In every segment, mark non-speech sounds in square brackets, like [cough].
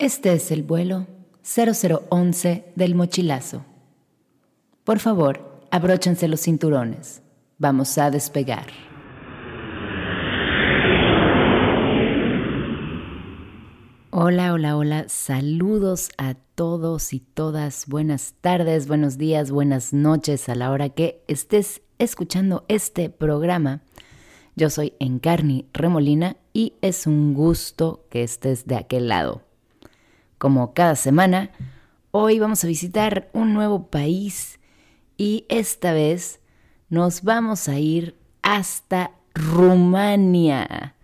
Este es el vuelo 0011 del mochilazo. Por favor, abróchense los cinturones. Vamos a despegar. Hola, hola, hola. Saludos a todos y todas. Buenas tardes, buenos días, buenas noches a la hora que estés escuchando este programa. Yo soy Encarni Remolina y es un gusto que estés de aquel lado. Como cada semana, hoy vamos a visitar un nuevo país y esta vez nos vamos a ir hasta Rumania.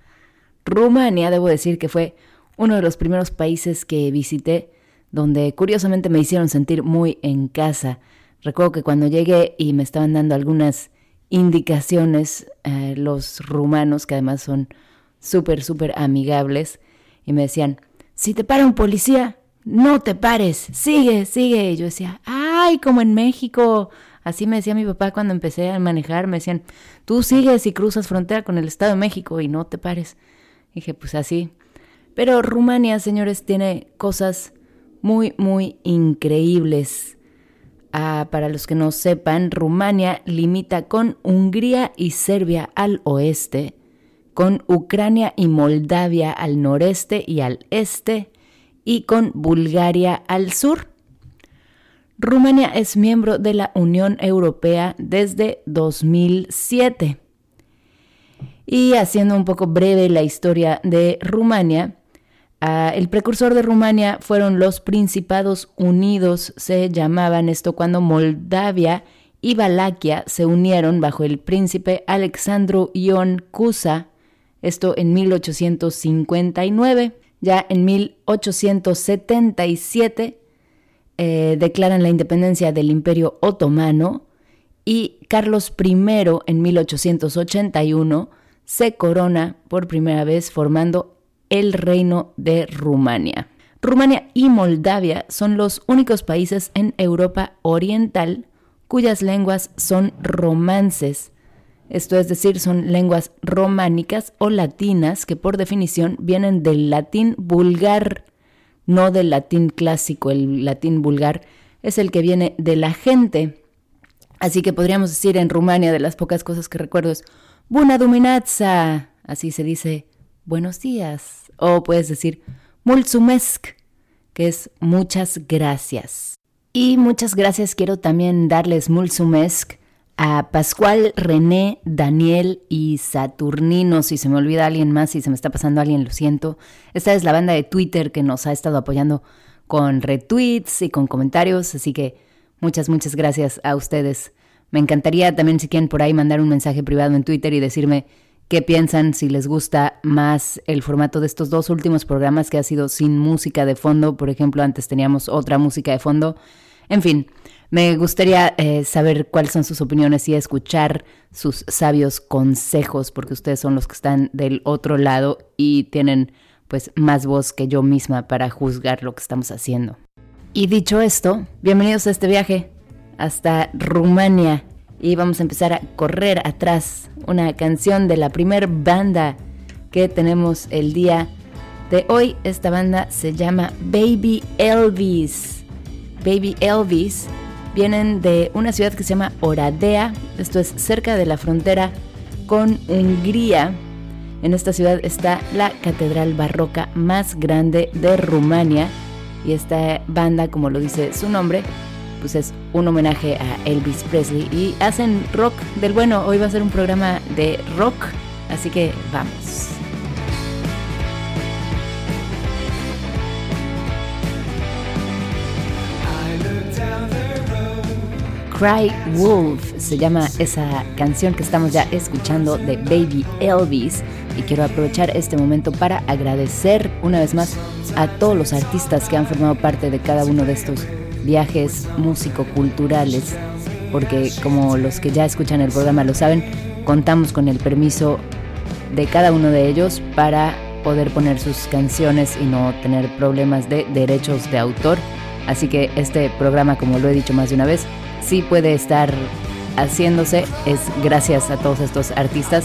Rumania, debo decir que fue uno de los primeros países que visité donde curiosamente me hicieron sentir muy en casa. Recuerdo que cuando llegué y me estaban dando algunas indicaciones eh, los rumanos, que además son súper, súper amigables, y me decían, si te para un policía, no te pares, sigue, sigue. Y yo decía, ay, como en México. Así me decía mi papá cuando empecé a manejar, me decían, tú sigues y cruzas frontera con el Estado de México y no te pares. dije, pues así. Pero Rumania, señores, tiene cosas muy, muy increíbles. Ah, para los que no sepan, Rumania limita con Hungría y Serbia al oeste con Ucrania y Moldavia al noreste y al este, y con Bulgaria al sur. Rumania es miembro de la Unión Europea desde 2007. Y haciendo un poco breve la historia de Rumania, ah, el precursor de Rumania fueron los Principados Unidos, se llamaban esto cuando Moldavia y Valaquia se unieron bajo el príncipe Alexandru Ion Cusa esto en 1859. Ya en 1877 eh, declaran la independencia del Imperio Otomano y Carlos I en 1881 se corona por primera vez formando el Reino de Rumania. Rumania y Moldavia son los únicos países en Europa Oriental cuyas lenguas son romances esto es decir, son lenguas románicas o latinas que por definición vienen del latín vulgar, no del latín clásico. El latín vulgar es el que viene de la gente. Así que podríamos decir en Rumania, de las pocas cosas que recuerdo es Buna duminatza, así se dice buenos días. O puedes decir mulțumesc, que es muchas gracias. Y muchas gracias quiero también darles mulțumesc a Pascual, René, Daniel y Saturnino. Si se me olvida alguien más, si se me está pasando alguien, lo siento. Esta es la banda de Twitter que nos ha estado apoyando con retweets y con comentarios, así que muchas, muchas gracias a ustedes. Me encantaría también si quieren por ahí mandar un mensaje privado en Twitter y decirme qué piensan, si les gusta más el formato de estos dos últimos programas que ha sido sin música de fondo. Por ejemplo, antes teníamos otra música de fondo. En fin, me gustaría eh, saber cuáles son sus opiniones y escuchar sus sabios consejos, porque ustedes son los que están del otro lado y tienen pues más voz que yo misma para juzgar lo que estamos haciendo. Y dicho esto, bienvenidos a este viaje hasta Rumania y vamos a empezar a correr atrás una canción de la primer banda que tenemos el día de hoy. Esta banda se llama Baby Elvis. Baby Elvis vienen de una ciudad que se llama Oradea, esto es cerca de la frontera con Hungría. En esta ciudad está la catedral barroca más grande de Rumania y esta banda, como lo dice su nombre, pues es un homenaje a Elvis Presley y hacen rock del bueno. Hoy va a ser un programa de rock, así que vamos. Cry Wolf se llama esa canción que estamos ya escuchando de Baby Elvis. y quiero aprovechar este momento para agradecer una vez más a todos los artistas que han formado parte de cada uno de estos viajes músico-culturales, porque como los que ya escuchan el programa lo saben, contamos con el permiso de cada uno de ellos para poder poner sus canciones y no tener problemas de derechos de autor. Así que este programa, como lo he dicho más de una vez, sí puede estar haciéndose. Es gracias a todos estos artistas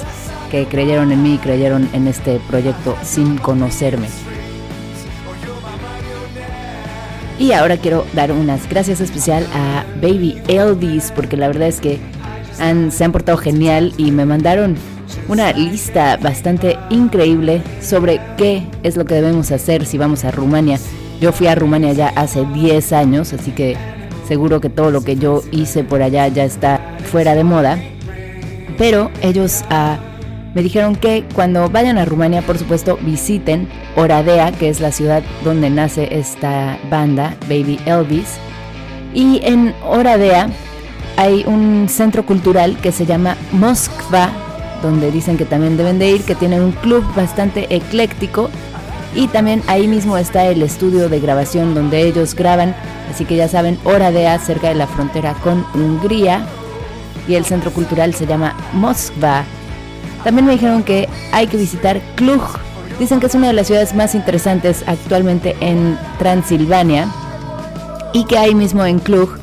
que creyeron en mí y creyeron en este proyecto sin conocerme. Y ahora quiero dar unas gracias especial a Baby Elvis porque la verdad es que han, se han portado genial y me mandaron una lista bastante increíble sobre qué es lo que debemos hacer si vamos a Rumania. Yo fui a Rumania ya hace 10 años, así que seguro que todo lo que yo hice por allá ya está fuera de moda. Pero ellos ah, me dijeron que cuando vayan a Rumania, por supuesto, visiten Oradea, que es la ciudad donde nace esta banda, Baby Elvis. Y en Oradea hay un centro cultural que se llama Moskva donde dicen que también deben de ir, que tienen un club bastante ecléctico y también ahí mismo está el estudio de grabación donde ellos graban, así que ya saben, Oradea, cerca de la frontera con Hungría, y el centro cultural se llama Moskva. También me dijeron que hay que visitar Cluj, dicen que es una de las ciudades más interesantes actualmente en Transilvania, y que ahí mismo en Cluj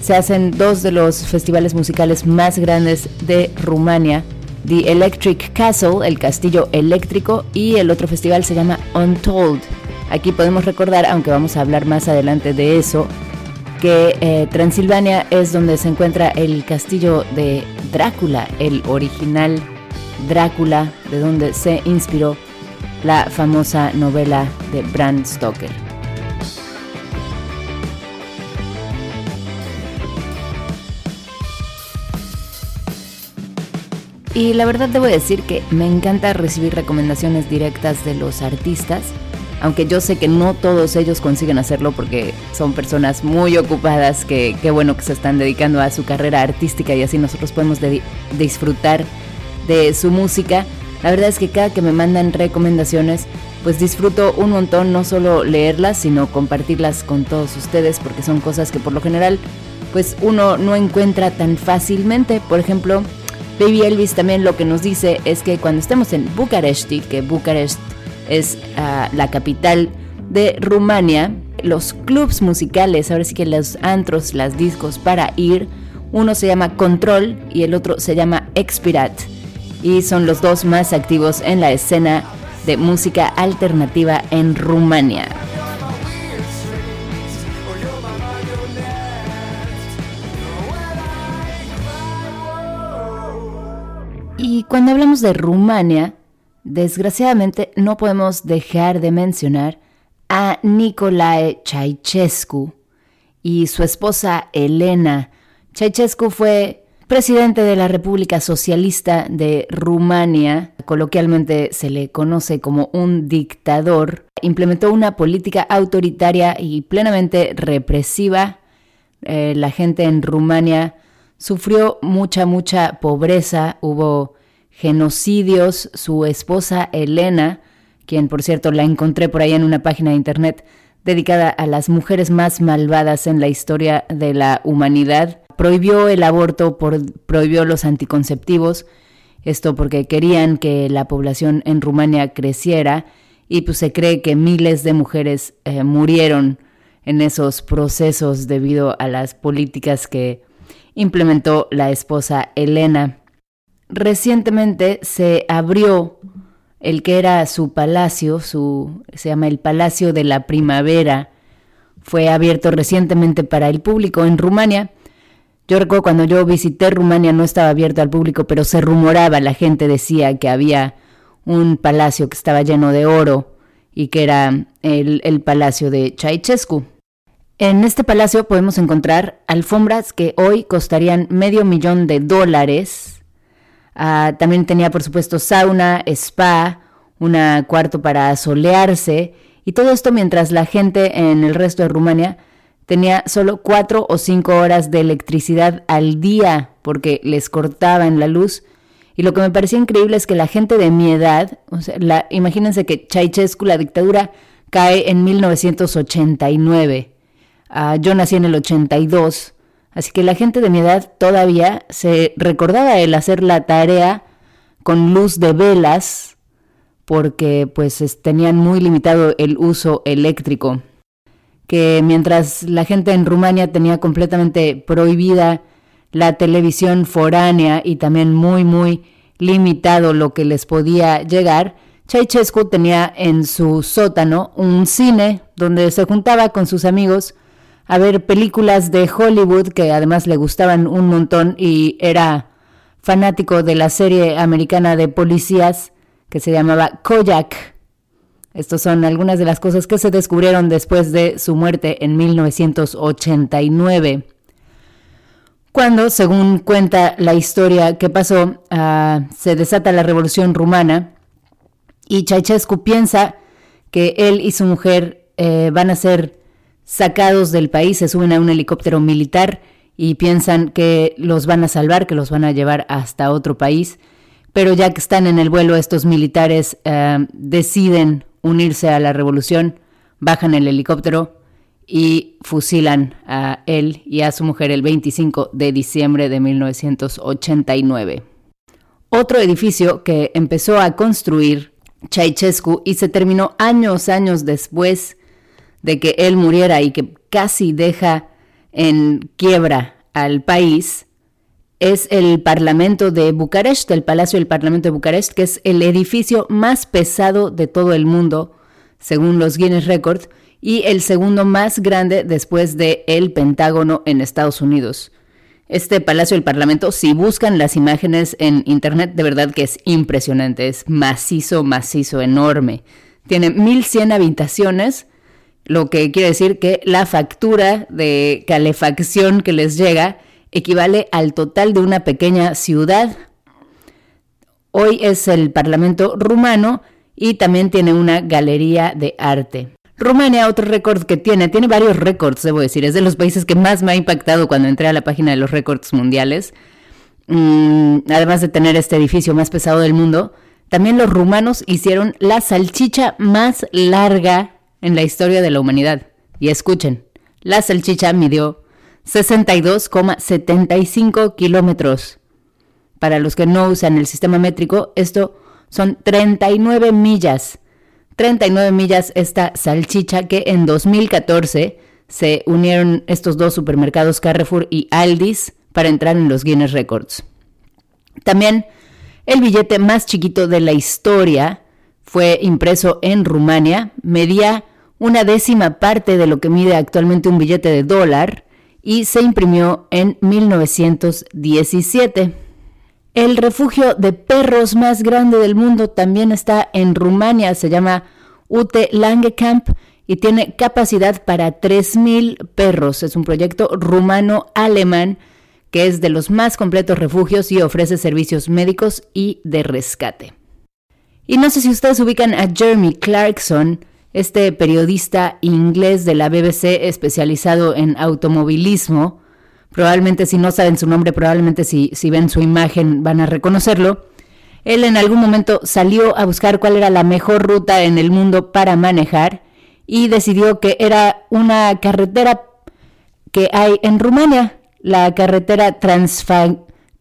se hacen dos de los festivales musicales más grandes de Rumania, The Electric Castle, el castillo eléctrico, y el otro festival se llama Untold. Aquí podemos recordar, aunque vamos a hablar más adelante de eso, que eh, Transilvania es donde se encuentra el castillo de Drácula, el original Drácula, de donde se inspiró la famosa novela de Bram Stoker. Y la verdad debo decir que me encanta recibir recomendaciones directas de los artistas, aunque yo sé que no todos ellos consiguen hacerlo porque son personas muy ocupadas que bueno que se están dedicando a su carrera artística y así nosotros podemos disfrutar de su música. La verdad es que cada que me mandan recomendaciones, pues disfruto un montón no solo leerlas, sino compartirlas con todos ustedes porque son cosas que por lo general pues uno no encuentra tan fácilmente. Por ejemplo, Baby Elvis también lo que nos dice es que cuando estemos en Bucaresti, que Bucarest es ah, la capital de Rumania, los clubs musicales, ahora sí que los antros, las discos para ir, uno se llama Control y el otro se llama Expirat y son los dos más activos en la escena de música alternativa en Rumania. Y cuando hablamos de Rumania, desgraciadamente no podemos dejar de mencionar a Nicolae Ceausescu y su esposa Elena. Ceausescu fue presidente de la República Socialista de Rumania, coloquialmente se le conoce como un dictador, implementó una política autoritaria y plenamente represiva. Eh, la gente en Rumania Sufrió mucha, mucha pobreza, hubo genocidios, su esposa Elena, quien por cierto la encontré por ahí en una página de internet dedicada a las mujeres más malvadas en la historia de la humanidad, prohibió el aborto, prohibió los anticonceptivos, esto porque querían que la población en Rumania creciera y pues se cree que miles de mujeres eh, murieron en esos procesos debido a las políticas que implementó la esposa Elena. Recientemente se abrió el que era su palacio, su, se llama el Palacio de la Primavera, fue abierto recientemente para el público en Rumania. Yo recuerdo cuando yo visité Rumania no estaba abierto al público, pero se rumoraba, la gente decía que había un palacio que estaba lleno de oro y que era el, el palacio de Ceausescu. En este palacio podemos encontrar alfombras que hoy costarían medio millón de dólares. Ah, también tenía, por supuesto, sauna, spa, un cuarto para solearse y todo esto mientras la gente en el resto de Rumania tenía solo cuatro o cinco horas de electricidad al día porque les cortaban la luz Y lo que me parecía increíble es que la gente de mi edad, o la, imagínense que Ceausescu, la dictadura, cae en 1989. Ah, yo nací en el 82. Así que la gente de mi edad todavía se recordaba el hacer la tarea con luz de velas porque pues tenían muy limitado el uso eléctrico. Que mientras la gente en Rumania tenía completamente prohibida la televisión foránea y también muy muy limitado lo que les podía llegar, Ceausescu tenía en su sótano un cine donde se juntaba con sus amigos a ver películas de Hollywood que además le gustaban un montón y era fanático de la serie americana de policías que se llamaba Koyak. Estas son algunas de las cosas que se descubrieron después de su muerte en 1989. Cuando, según cuenta la historia que pasó, ah, se desata la revolución rumana y Ceausescu piensa que él y su mujer eh, van a ser sacados del país, se suben a un helicóptero militar y piensan que los van a salvar, que los van a llevar hasta otro país. Pero ya que están en el vuelo, estos militares eh, deciden unirse a la revolución, bajan el helicóptero y fusilan a él y a su mujer el 25 de diciembre de 1989. Otro edificio que empezó a construir Ceausescu y se terminó años, años después de que él muriera y que casi deja en quiebra al país, es el Parlamento de Bucarest, el Palacio del Parlamento de Bucarest, que es el edificio más pesado de todo el mundo, según los Guinness Records, y el segundo más grande después de el Pentágono en Estados Unidos. Este Palacio del Parlamento, si buscan las imágenes en internet, de verdad que es impresionante, es macizo, macizo, enorme. Tiene 1100 habitaciones, lo que quiere decir que la factura de calefacción que les llega equivale al total de una pequeña ciudad. Hoy es el Parlamento rumano y también tiene una galería de arte. Rumania, otro récord que tiene, tiene varios récords, debo decir, es de los países que más me ha impactado cuando entré a la página de los récords mundiales. Mm, además de tener este edificio más pesado del mundo, también los rumanos hicieron la salchicha más larga en la historia de la humanidad. Y escuchen, la salchicha midió 62,75 kilómetros. Para los que no usan el sistema métrico, esto son 39 millas. 39 millas esta salchicha que en 2014 se unieron estos dos supermercados Carrefour y Aldis para entrar en los Guinness Records. También el billete más chiquito de la historia fue impreso en Rumania, medía una décima parte de lo que mide actualmente un billete de dólar y se imprimió en 1917. El refugio de perros más grande del mundo también está en Rumania, se llama Ute Langecamp y tiene capacidad para 3.000 perros. Es un proyecto rumano-alemán que es de los más completos refugios y ofrece servicios médicos y de rescate. Y no sé si ustedes ubican a Jeremy Clarkson, este periodista inglés de la BBC especializado en automovilismo probablemente si no saben su nombre, probablemente si, ven su imagen van a reconocerlo. Él en algún momento salió a buscar cuál era la mejor ruta en el mundo para manejar y decidió que era una carretera que hay en Rumania, la carretera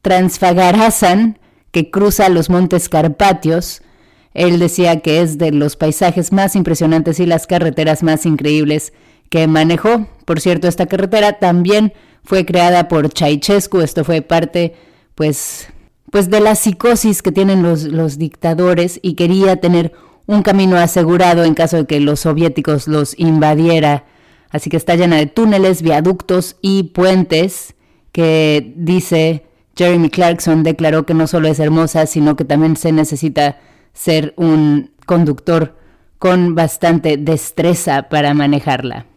Transfagarasan, que cruza los montes Carpatios. Él decía que es de los paisajes más impresionantes y las carreteras más increíbles que manejó. Por cierto, esta carretera también fue creada por Ceausescu, esto fue parte pues, pues de la psicosis que tienen los, dictadores y quería tener un camino asegurado en caso de que los soviéticos los invadiera. Así que está llena de túneles, viaductos y puentes que dice Jeremy Clarkson declaró que no solo es hermosa, sino que también se necesita ser un conductor con bastante destreza para manejarla.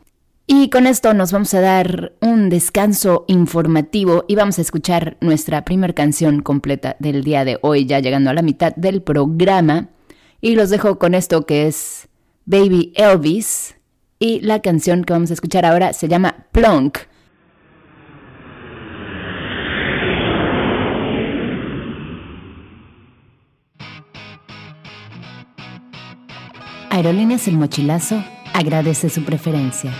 Y con esto nos vamos a dar un descanso informativo y vamos a escuchar nuestra primera canción completa del día de hoy, ya llegando a la mitad del programa. Y los dejo con esto que es Baby Elvis. Y la canción que vamos a escuchar ahora se llama Plonk Aerolíneas El Mochilazo agradece su preferencia.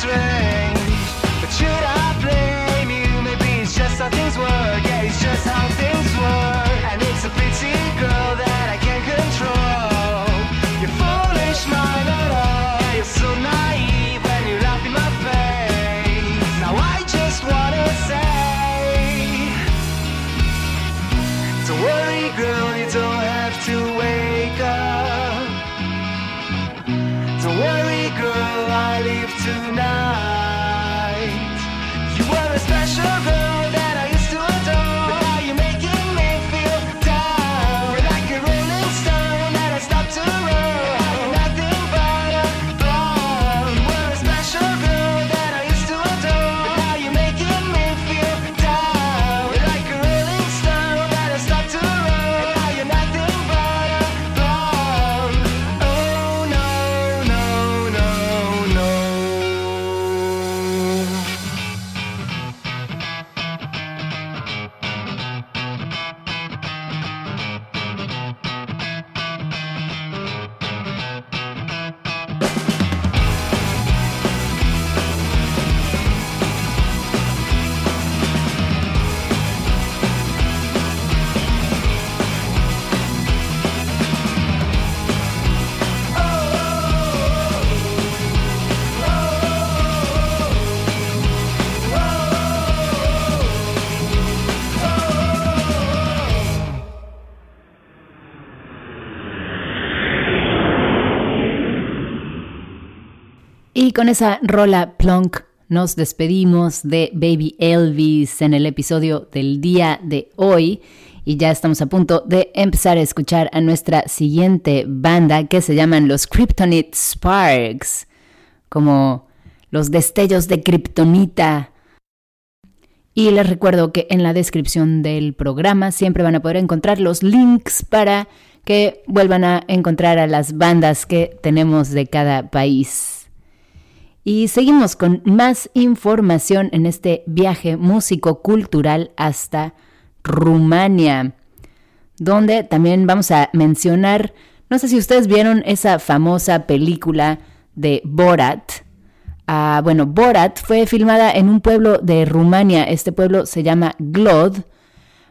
Y con esa rola plonk nos despedimos de Baby Elvis en el episodio del día de hoy. Y ya estamos a punto de empezar a escuchar a nuestra siguiente banda que se llaman los Kryptonite Sparks, como los destellos de Kryptonita. Y les recuerdo que en la descripción del programa siempre van a poder encontrar los links para que vuelvan a encontrar a las bandas que tenemos de cada país. Y seguimos con más información en este viaje músico-cultural hasta Rumania, donde también vamos a mencionar, no sé si ustedes vieron esa famosa película de Borat. Ah, bueno, Borat fue filmada en un pueblo de Rumania, este pueblo se llama Glod.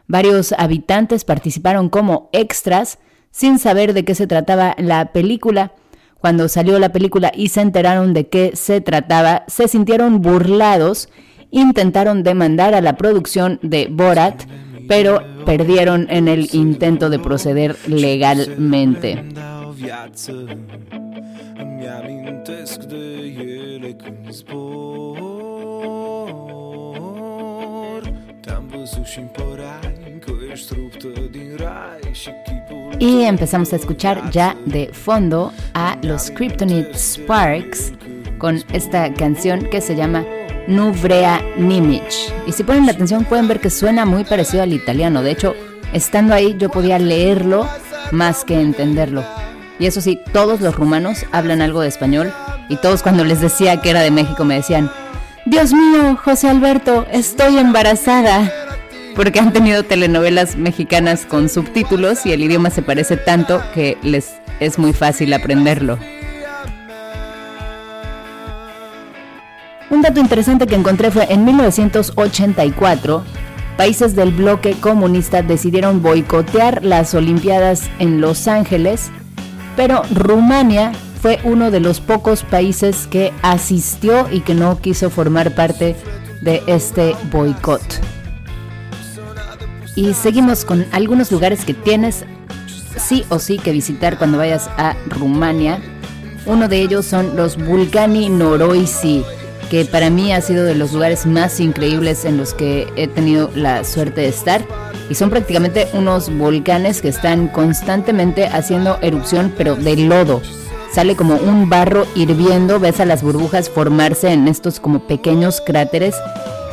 Varios habitantes participaron como extras sin saber de qué se trataba la película cuando salió la película y se enteraron de qué se trataba, se sintieron burlados, intentaron demandar a la producción de Borat, pero perdieron en el intento de proceder legalmente. Y empezamos a escuchar ya de fondo a los Kryptonite Sparks con esta canción que se llama Nuvrea Nimic. Y si ponen atención pueden ver que suena muy parecido al italiano. De hecho, estando ahí yo podía leerlo más que entenderlo. Y eso sí, todos los rumanos hablan algo de español y todos cuando les decía que era de México me decían, Dios mío, José Alberto, estoy embarazada. Porque han tenido telenovelas mexicanas con subtítulos y el idioma se parece tanto que les es muy fácil aprenderlo. Un dato interesante que encontré fue en 1984, países del bloque comunista decidieron boicotear las Olimpiadas en Los Ángeles, pero Rumania fue uno de los pocos países que asistió y que no quiso formar parte de este boicot. Y seguimos con algunos lugares que tienes sí o sí que visitar cuando vayas a Rumania. Uno de ellos son los Bulgani Noroisi que para mí ha sido de los lugares más increíbles en los que he tenido la suerte de estar. Y son prácticamente unos volcanes que están constantemente haciendo erupción, pero de lodo. Sale como un barro hirviendo, ves a las burbujas formarse en estos como pequeños cráteres.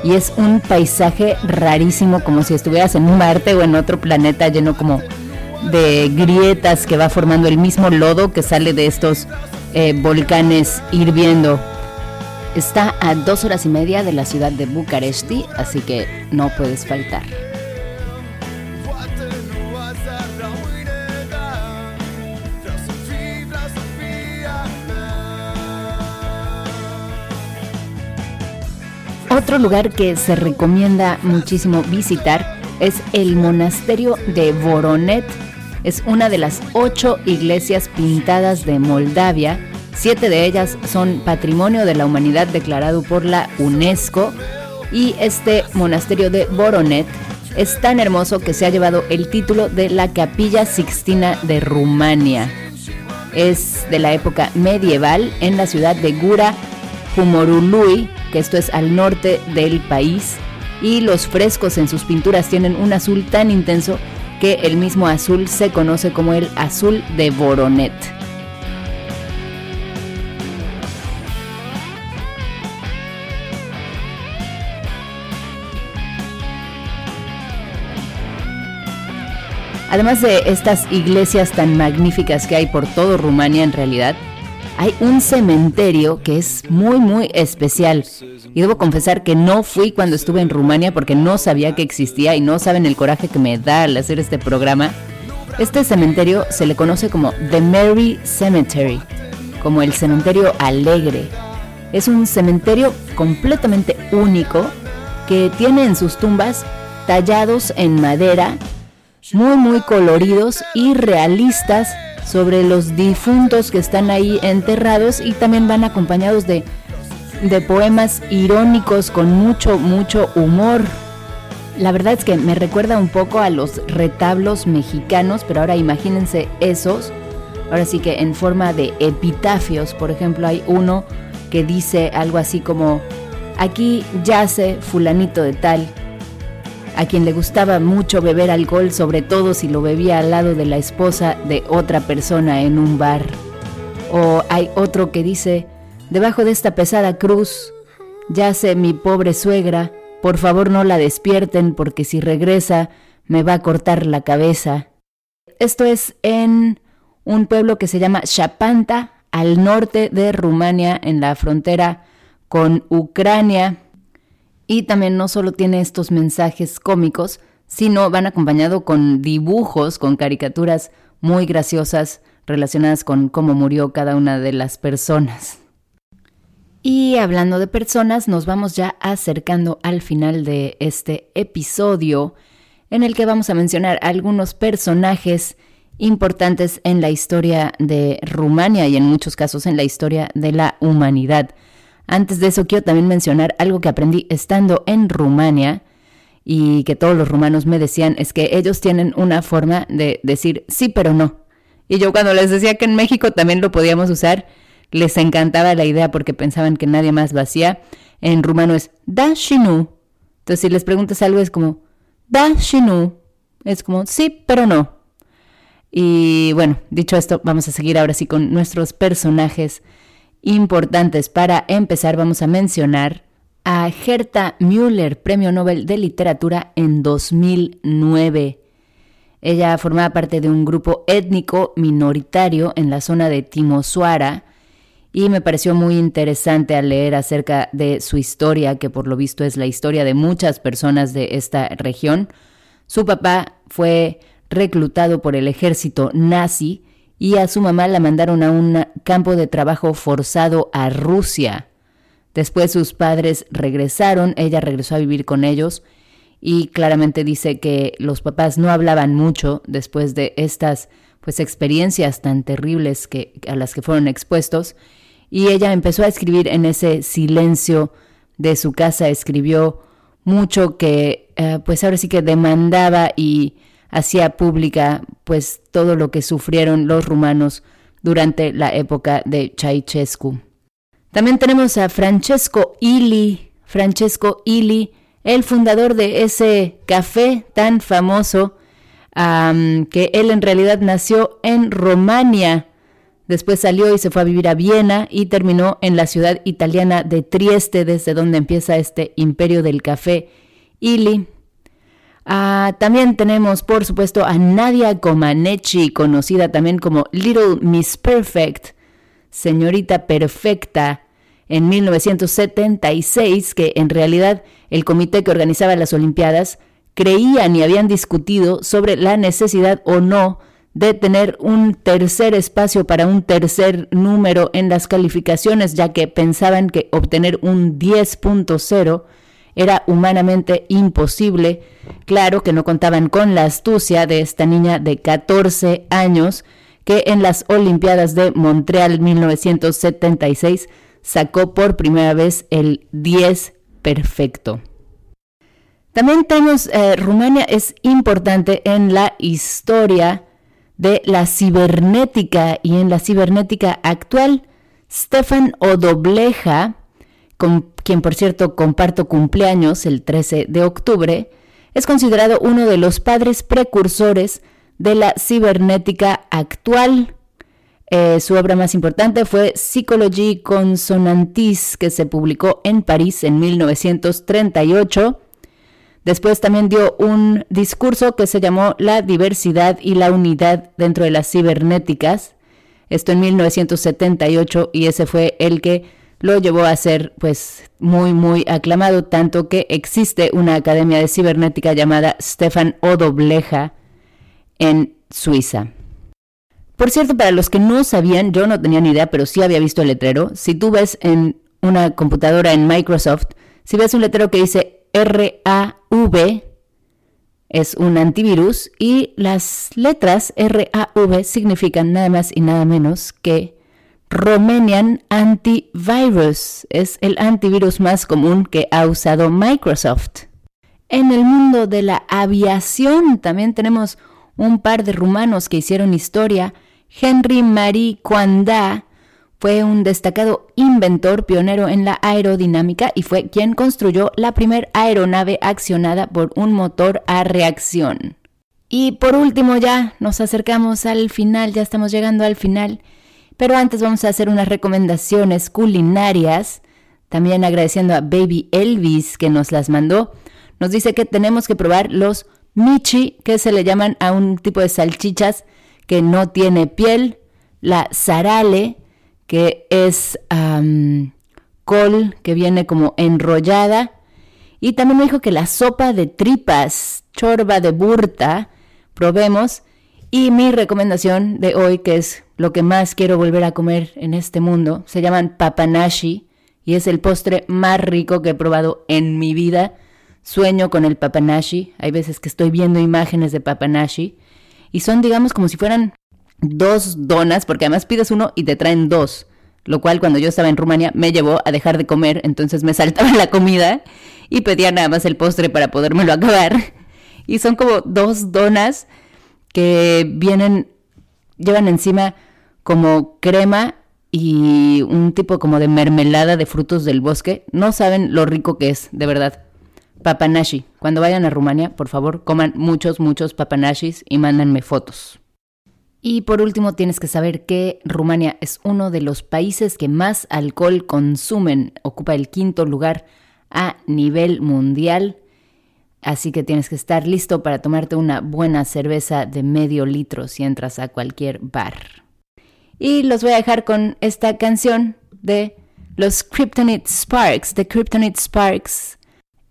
Y es un paisaje rarísimo, como si estuvieras en Marte o en otro planeta lleno como de grietas que va formando el mismo lodo que sale de estos eh, volcanes hirviendo. Está a dos horas y media de la ciudad de Bucaresti, así que no puedes faltar. Otro lugar que se recomienda muchísimo visitar es el monasterio de Voronet. Es una de las ocho iglesias pintadas de Moldavia Siete de ellas son Patrimonio de la Humanidad declarado por la UNESCO y este monasterio de Boronet es tan hermoso que se ha llevado el título de la Capilla Sixtina de Rumania. Es de la época medieval en la ciudad de Gura Humorului, que esto es al norte del país, y los frescos en sus pinturas tienen un azul tan intenso que el mismo azul se conoce como el azul de Boronet. Además de estas iglesias tan magníficas que hay por todo Rumania en realidad, hay un cementerio que es muy muy especial. Y debo confesar que no fui cuando estuve en Rumania porque no sabía que existía y no saben el coraje que me da al hacer este programa. Este cementerio se le conoce como The Merry Cemetery, como el cementerio alegre. Es un cementerio completamente único que tiene en sus tumbas tallados en madera muy muy coloridos y realistas sobre los difuntos que están ahí enterrados y también van acompañados de, de poemas irónicos con mucho mucho humor. La verdad es que me recuerda un poco a los retablos mexicanos, pero ahora imagínense esos. Ahora sí que en forma de epitafios, por ejemplo, hay uno que dice algo así como, aquí yace fulanito de tal, a quien le gustaba mucho beber alcohol, sobre todo si lo bebía al lado de la esposa de otra persona en un bar. O hay otro que dice, debajo de esta pesada cruz yace mi pobre suegra, por favor no la despierten porque si regresa me va a cortar la cabeza. Esto es en un pueblo que se llama Chapanta, al norte de Rumania, en la frontera con Ucrania. Y también no solo tiene estos mensajes cómicos, sino van acompañado con dibujos, con caricaturas muy graciosas relacionadas con cómo murió cada una de las personas. Y hablando de personas, nos vamos ya acercando al final de este episodio en el que vamos a mencionar algunos personajes importantes en la historia de Rumania y en muchos casos en la historia de la humanidad. Antes de eso quiero también mencionar algo que aprendí estando en Rumania y que todos los rumanos me decían es que ellos tienen una forma de decir sí pero no. Y yo cuando les decía que en México también lo podíamos usar, les encantaba la idea porque pensaban que nadie más lo hacía. En rumano es da shinu. Entonces si les preguntas algo es como da shinu. Es como sí, pero no. Y bueno, dicho esto, vamos a seguir ahora sí con nuestros personajes importantes. Para empezar, vamos a mencionar a Gerta Müller, Premio Nobel de Literatura en 2009. Ella formaba parte de un grupo étnico minoritario en la zona de Timosuara y me pareció muy interesante al leer acerca de su historia, que por lo visto es la historia de muchas personas de esta región. Su papá fue reclutado por el ejército nazi y a su mamá la mandaron a un campo de trabajo forzado a Rusia. Después sus padres regresaron, ella regresó a vivir con ellos y claramente dice que los papás no hablaban mucho después de estas pues experiencias tan terribles que a las que fueron expuestos y ella empezó a escribir en ese silencio de su casa, escribió mucho que eh, pues ahora sí que demandaba y hacía pública pues todo lo que sufrieron los rumanos durante la época de Ceausescu. También tenemos a Francesco Ili, Francesco Ili, el fundador de ese café tan famoso, que él en realidad nació en Romania. Después salió y se fue a vivir a Viena y terminó en la ciudad italiana de Trieste, desde donde empieza este imperio del café Ili. Ah, también tenemos, por supuesto, a Nadia Comaneci, conocida también como Little Miss Perfect, señorita perfecta, en 1976, que en realidad el comité que organizaba las Olimpiadas creían y habían discutido sobre la necesidad o no de tener un tercer espacio para un tercer número en las calificaciones, ya que pensaban que obtener un 10.0 era humanamente imposible. Claro que no contaban con la astucia de esta niña de 14 años que en las Olimpiadas de Montreal 1976 sacó por primera vez el 10 perfecto. También tenemos, eh, Rumania es importante en la historia de la cibernética y en la cibernética actual. Stefan Odobleja, con quien por cierto comparto cumpleaños el 13 de octubre, es considerado uno de los padres precursores de la cibernética actual. Eh, su obra más importante fue Psychologie Consonantis, que se publicó en París en 1938. Después también dio un discurso que se llamó La diversidad y la unidad dentro de las cibernéticas. Esto en 1978 y ese fue el que lo llevó a ser pues muy muy aclamado, tanto que existe una academia de cibernética llamada Stefan Odobleja en Suiza. Por cierto, para los que no sabían, yo no tenía ni idea, pero sí había visto el letrero. Si tú ves en una computadora en Microsoft, si ves un letrero que dice RAV, es un antivirus y las letras RAV significan nada más y nada menos que Romanian Antivirus. Es el antivirus más común que ha usado Microsoft. En el mundo de la aviación también tenemos un par de rumanos que hicieron historia Henry Marie Coandă fue un destacado inventor pionero en la aerodinámica y fue quien construyó la primera aeronave accionada por un motor a reacción. Y por último ya nos acercamos al final, ya estamos llegando al final, pero antes vamos a hacer unas recomendaciones culinarias, también agradeciendo a Baby Elvis que nos las mandó. Nos dice que tenemos que probar los michi, que se le llaman a un tipo de salchichas que no tiene piel, la sarale, que es col que viene como enrollada, y también me dijo que la sopa de tripas, chorba de burta, probemos, y mi recomendación de hoy, que es lo que más quiero volver a comer en este mundo, se llaman papanashi, y es el postre más rico que he probado en mi vida. Sueño con el papanashi, hay veces que estoy viendo imágenes de papanashi, y son, digamos, como si fueran dos donas, porque además pides uno y te traen dos, lo cual cuando yo estaba en Rumania me llevó a dejar de comer, entonces me [laughs] saltaba la comida y pedía nada más el postre para podérmelo [laughs] acabar. Y son como dos donas que vienen llevan encima como crema y un tipo como de mermelada de frutos del bosque. No saben lo rico que es, de verdad. Papanashi. Cuando vayan a Rumania, por favor, coman muchos, muchos papanashis y mándenme fotos. Y por último, tienes que saber que Rumania es uno de los países que más alcohol consumen. Ocupa el quinto lugar a nivel mundial. Así que tienes que estar listo para tomarte una buena cerveza de medio litro si entras a cualquier bar. Y los voy a dejar con esta canción de los Kryptonite Sparks, de Kryptonite Sparks.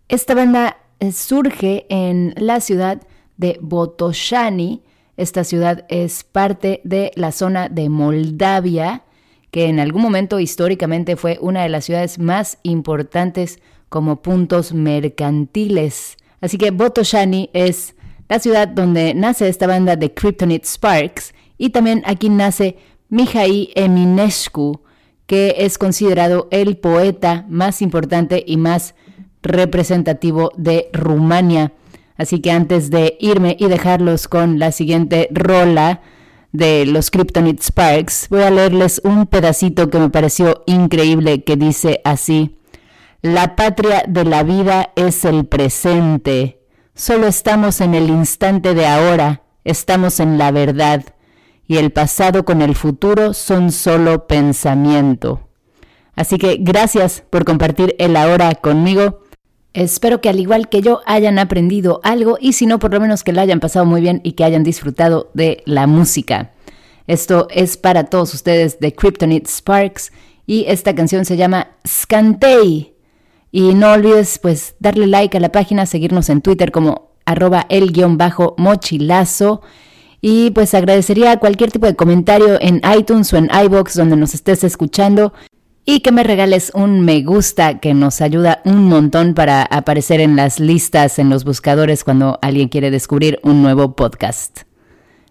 Esta banda eh, surge en la ciudad de Botoshani. Esta ciudad es parte de la zona de Moldavia, que en algún momento históricamente fue una de las ciudades más importantes como puntos mercantiles Así que Botoshani es la ciudad donde nace esta banda de Kryptonite Sparks y también aquí nace Mihai Eminescu, que es considerado el poeta más importante y más representativo de Rumania. Así que antes de irme y dejarlos con la siguiente rola de los Kryptonite Sparks, voy a leerles un pedacito que me pareció increíble que dice así. La patria de la vida es el presente. Solo estamos en el instante de ahora, estamos en la verdad, y el pasado con el futuro son solo pensamiento. Así que gracias por compartir el ahora conmigo. Espero que al igual que yo hayan aprendido algo y si no, por lo menos que la hayan pasado muy bien y que hayan disfrutado de la música. Esto es para todos ustedes de Kryptonite Sparks y esta canción se llama Scantei. Y no olvides pues darle like a la página, seguirnos en Twitter como arroba el guion bajo mochilazo. Y pues agradecería cualquier tipo de comentario en iTunes o en iBox donde nos estés escuchando. Y que me regales un me gusta que nos ayuda un montón para aparecer en las listas, en los buscadores cuando alguien quiere descubrir un nuevo podcast.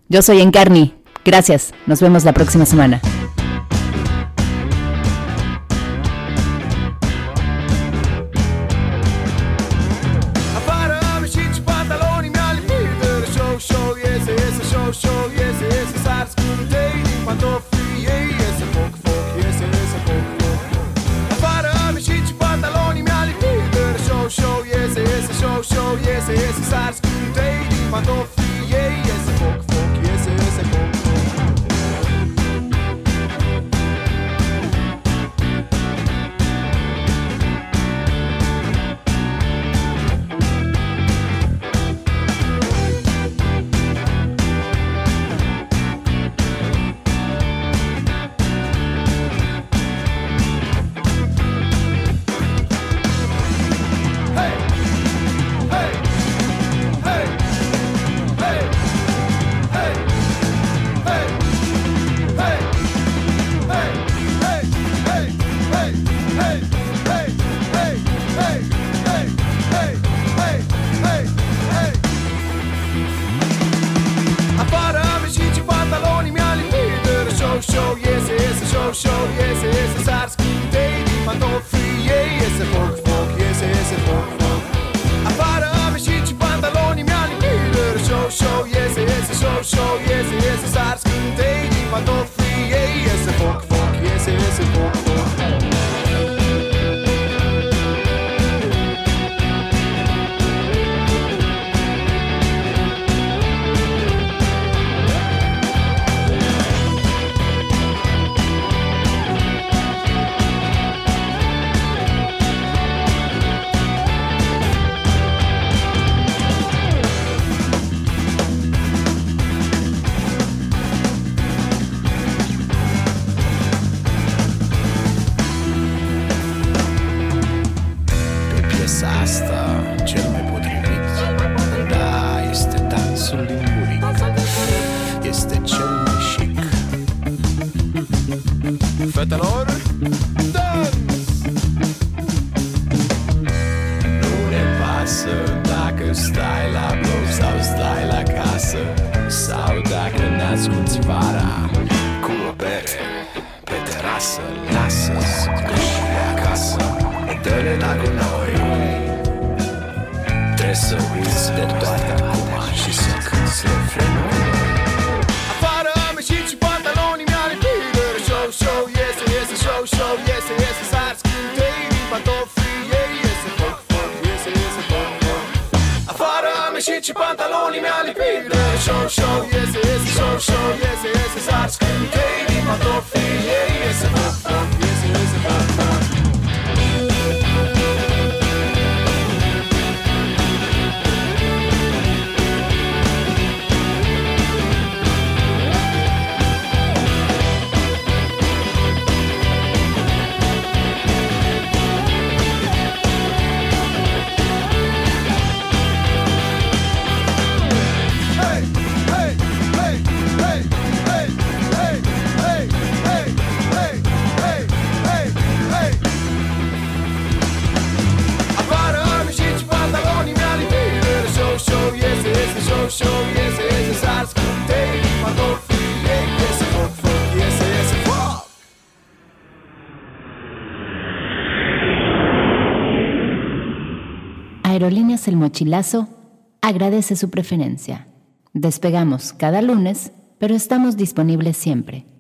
Yo soy Encarni. Gracias. Nos vemos la próxima semana. și ce pantaloni mi-a lipit de show, show, iese, iese, show, show, iese, iese, s-ar scânte inima tot fie, iese, Aerolíneas El Mochilazo agradece su preferencia. Despegamos cada lunes, pero estamos disponibles siempre